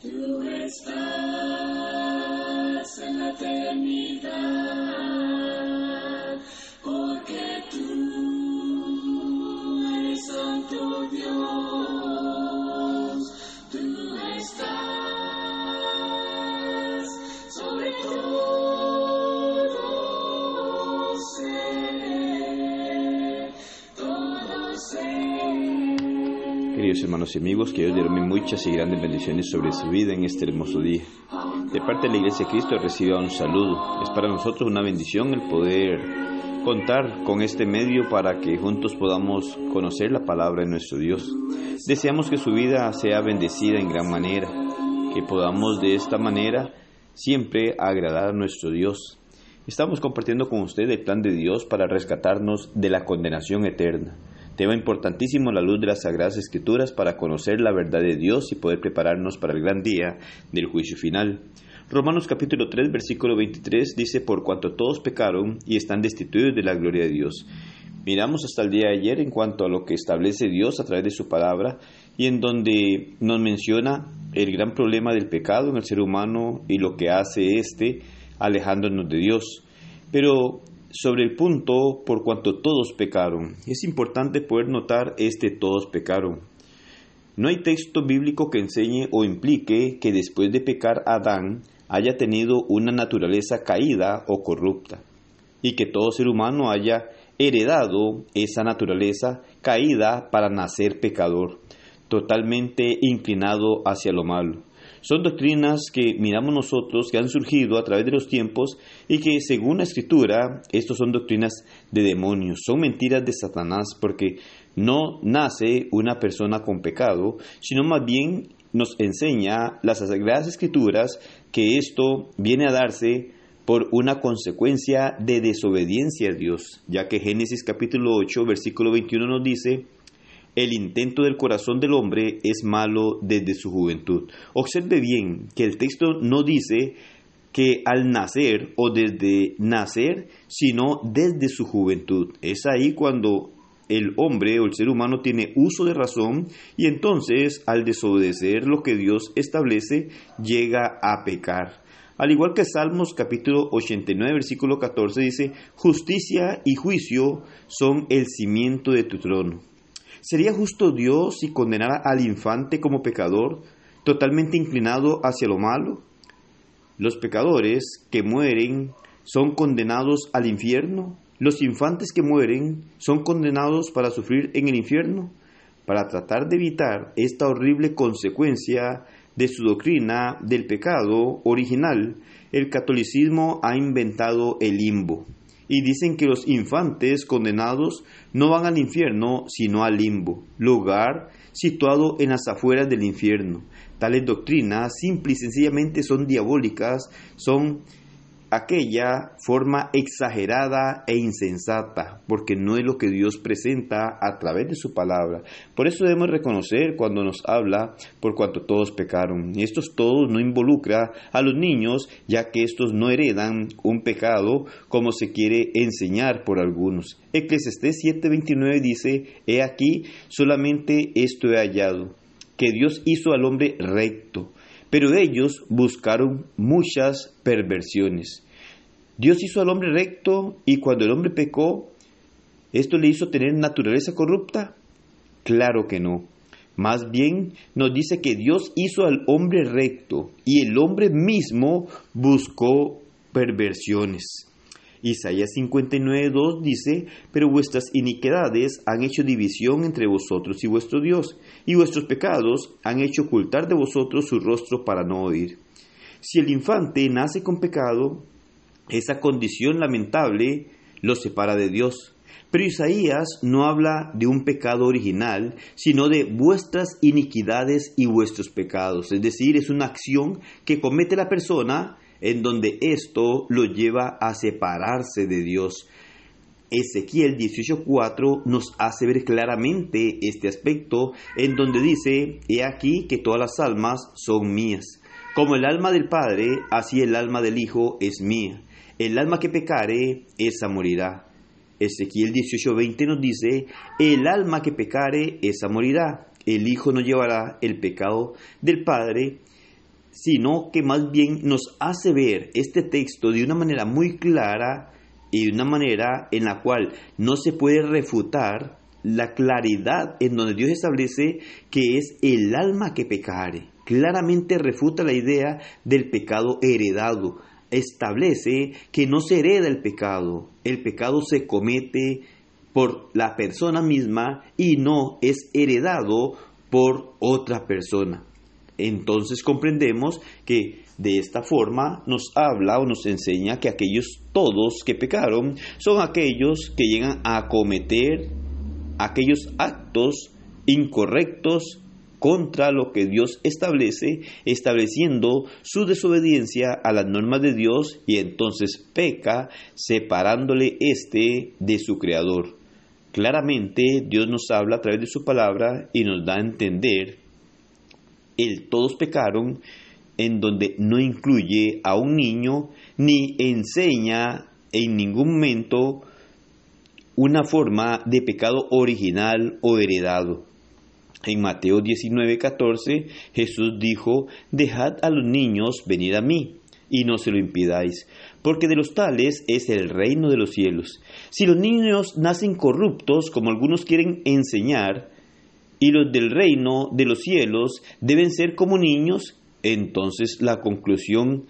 Tú estás en la eternidad, Queridos hermanos y amigos, que Dios derrame muchas y grandes bendiciones sobre su vida en este hermoso día. De parte de la Iglesia de Cristo reciba un saludo. Es para nosotros una bendición el poder contar con este medio para que juntos podamos conocer la palabra de nuestro Dios. Deseamos que su vida sea bendecida en gran manera, que podamos de esta manera siempre agradar a nuestro Dios. Estamos compartiendo con usted el plan de Dios para rescatarnos de la condenación eterna. Tema importantísimo la luz de las Sagradas Escrituras para conocer la verdad de Dios y poder prepararnos para el gran día del juicio final. Romanos capítulo 3 versículo 23 dice, por cuanto todos pecaron y están destituidos de la gloria de Dios. Miramos hasta el día de ayer en cuanto a lo que establece Dios a través de su palabra y en donde nos menciona el gran problema del pecado en el ser humano y lo que hace éste alejándonos de Dios. Pero sobre el punto por cuanto todos pecaron, es importante poder notar este todos pecaron. No hay texto bíblico que enseñe o implique que después de pecar Adán haya tenido una naturaleza caída o corrupta, y que todo ser humano haya heredado esa naturaleza caída para nacer pecador, totalmente inclinado hacia lo malo. Son doctrinas que miramos nosotros que han surgido a través de los tiempos y que según la escritura, estos son doctrinas de demonios, son mentiras de Satanás porque no nace una persona con pecado, sino más bien nos enseña las sagradas escrituras que esto viene a darse por una consecuencia de desobediencia a Dios, ya que Génesis capítulo 8 versículo 21 nos dice, el intento del corazón del hombre es malo desde su juventud. Observe bien que el texto no dice que al nacer o desde nacer, sino desde su juventud. Es ahí cuando el hombre o el ser humano tiene uso de razón y entonces al desobedecer lo que Dios establece llega a pecar. Al igual que Salmos capítulo 89 versículo 14 dice, justicia y juicio son el cimiento de tu trono. ¿Sería justo Dios si condenara al infante como pecador, totalmente inclinado hacia lo malo? Los pecadores que mueren son condenados al infierno. Los infantes que mueren son condenados para sufrir en el infierno. Para tratar de evitar esta horrible consecuencia de su doctrina del pecado original, el catolicismo ha inventado el limbo y dicen que los infantes condenados no van al infierno, sino al limbo, lugar situado en las afueras del infierno. Tales doctrinas simple y sencillamente son diabólicas, son aquella forma exagerada e insensata, porque no es lo que Dios presenta a través de su palabra. Por eso debemos reconocer cuando nos habla por cuanto todos pecaron. Y estos todos no involucra a los niños, ya que estos no heredan un pecado como se quiere enseñar por algunos. Eclesiastés 7:29 dice, He aquí, solamente esto he hallado, que Dios hizo al hombre recto pero ellos buscaron muchas perversiones. Dios hizo al hombre recto y cuando el hombre pecó, ¿esto le hizo tener naturaleza corrupta? Claro que no. Más bien nos dice que Dios hizo al hombre recto y el hombre mismo buscó perversiones. Isaías 59.2 dice, pero vuestras iniquidades han hecho división entre vosotros y vuestro Dios, y vuestros pecados han hecho ocultar de vosotros su rostro para no oír. Si el infante nace con pecado, esa condición lamentable lo separa de Dios. Pero Isaías no habla de un pecado original, sino de vuestras iniquidades y vuestros pecados. Es decir, es una acción que comete la persona en donde esto lo lleva a separarse de Dios. Ezequiel 18:4 nos hace ver claramente este aspecto en donde dice, he aquí que todas las almas son mías. Como el alma del Padre, así el alma del Hijo es mía. El alma que pecare, esa morirá. Ezequiel 18:20 nos dice, el alma que pecare, esa morirá. El Hijo no llevará el pecado del Padre sino que más bien nos hace ver este texto de una manera muy clara y de una manera en la cual no se puede refutar la claridad en donde Dios establece que es el alma que pecare. Claramente refuta la idea del pecado heredado. Establece que no se hereda el pecado. El pecado se comete por la persona misma y no es heredado por otra persona. Entonces comprendemos que de esta forma nos habla o nos enseña que aquellos todos que pecaron son aquellos que llegan a cometer aquellos actos incorrectos contra lo que Dios establece, estableciendo su desobediencia a las normas de Dios y entonces peca separándole éste de su creador. Claramente Dios nos habla a través de su palabra y nos da a entender el todos pecaron en donde no incluye a un niño ni enseña en ningún momento una forma de pecado original o heredado. En Mateo 19:14 Jesús dijo, Dejad a los niños venir a mí, y no se lo impidáis, porque de los tales es el reino de los cielos. Si los niños nacen corruptos, como algunos quieren enseñar, y los del reino de los cielos deben ser como niños, entonces la conclusión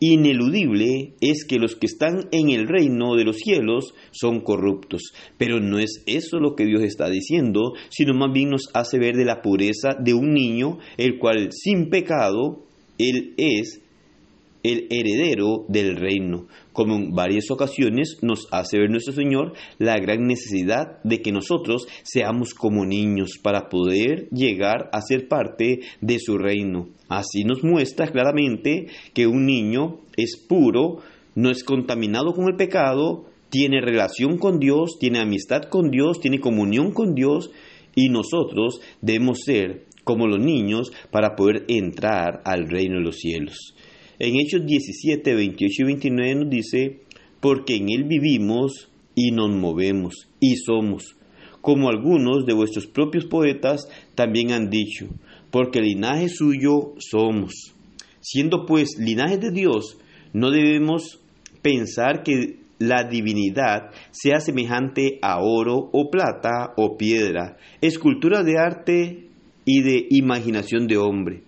ineludible es que los que están en el reino de los cielos son corruptos. Pero no es eso lo que Dios está diciendo, sino más bien nos hace ver de la pureza de un niño, el cual sin pecado, él es el heredero del reino, como en varias ocasiones nos hace ver nuestro Señor la gran necesidad de que nosotros seamos como niños para poder llegar a ser parte de su reino. Así nos muestra claramente que un niño es puro, no es contaminado con el pecado, tiene relación con Dios, tiene amistad con Dios, tiene comunión con Dios y nosotros debemos ser como los niños para poder entrar al reino de los cielos. En Hechos 17, 28 y 29 nos dice, porque en Él vivimos y nos movemos y somos, como algunos de vuestros propios poetas también han dicho, porque linaje suyo somos. Siendo pues linaje de Dios, no debemos pensar que la divinidad sea semejante a oro o plata o piedra, escultura de arte y de imaginación de hombre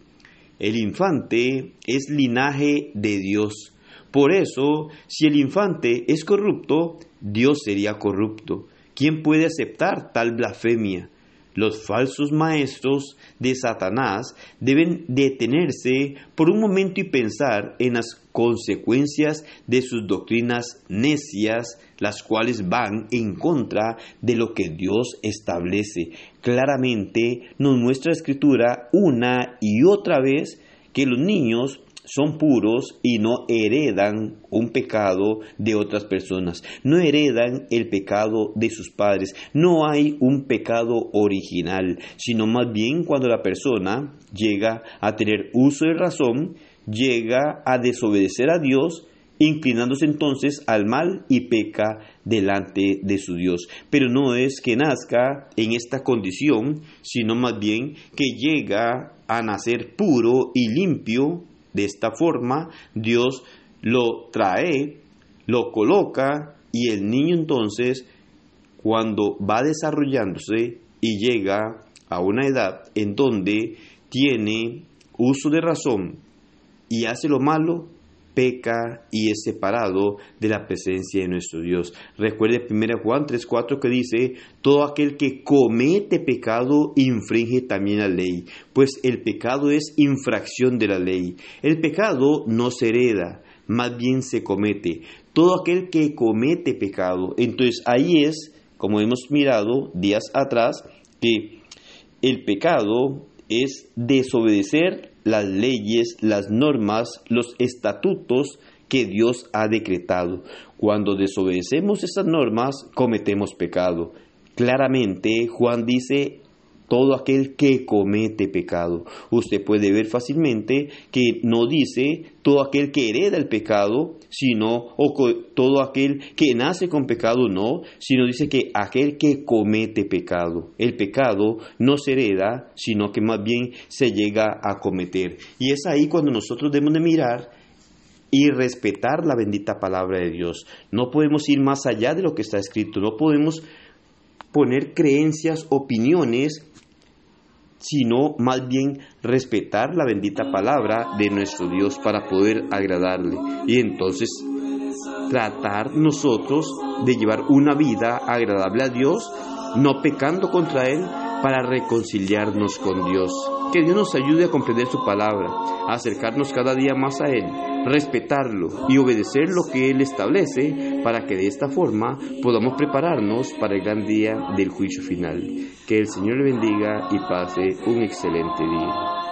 el infante es linaje de Dios. Por eso, si el infante es corrupto, Dios sería corrupto. ¿Quién puede aceptar tal blasfemia? Los falsos maestros de Satanás deben detenerse por un momento y pensar en las consecuencias de sus doctrinas necias, las cuales van en contra de lo que Dios establece. Claramente nos muestra la Escritura una y otra vez que los niños son puros y no heredan un pecado de otras personas, no heredan el pecado de sus padres, no hay un pecado original, sino más bien cuando la persona llega a tener uso de razón, llega a desobedecer a Dios, inclinándose entonces al mal y peca delante de su Dios. Pero no es que nazca en esta condición, sino más bien que llega a nacer puro y limpio de esta forma, Dios lo trae, lo coloca y el niño entonces, cuando va desarrollándose y llega a una edad en donde tiene uso de razón y hace lo malo, peca y es separado de la presencia de nuestro Dios. Recuerde 1 Juan 3:4 que dice, todo aquel que comete pecado infringe también la ley, pues el pecado es infracción de la ley. El pecado no se hereda, más bien se comete. Todo aquel que comete pecado, entonces ahí es, como hemos mirado días atrás, que el pecado es desobedecer las leyes, las normas, los estatutos que Dios ha decretado. Cuando desobedecemos esas normas, cometemos pecado. Claramente Juan dice todo aquel que comete pecado. Usted puede ver fácilmente que no dice todo aquel que hereda el pecado, sino o todo aquel que nace con pecado, no, sino dice que aquel que comete pecado. El pecado no se hereda, sino que más bien se llega a cometer. Y es ahí cuando nosotros debemos de mirar y respetar la bendita palabra de Dios. No podemos ir más allá de lo que está escrito, no podemos poner creencias, opiniones, sino más bien respetar la bendita palabra de nuestro Dios para poder agradarle. Y entonces tratar nosotros de llevar una vida agradable a Dios, no pecando contra Él, para reconciliarnos con Dios. Que Dios nos ayude a comprender su palabra, a acercarnos cada día más a Él, respetarlo y obedecer lo que Él establece para que de esta forma podamos prepararnos para el gran día del juicio final. Que el Señor le bendiga y pase un excelente día.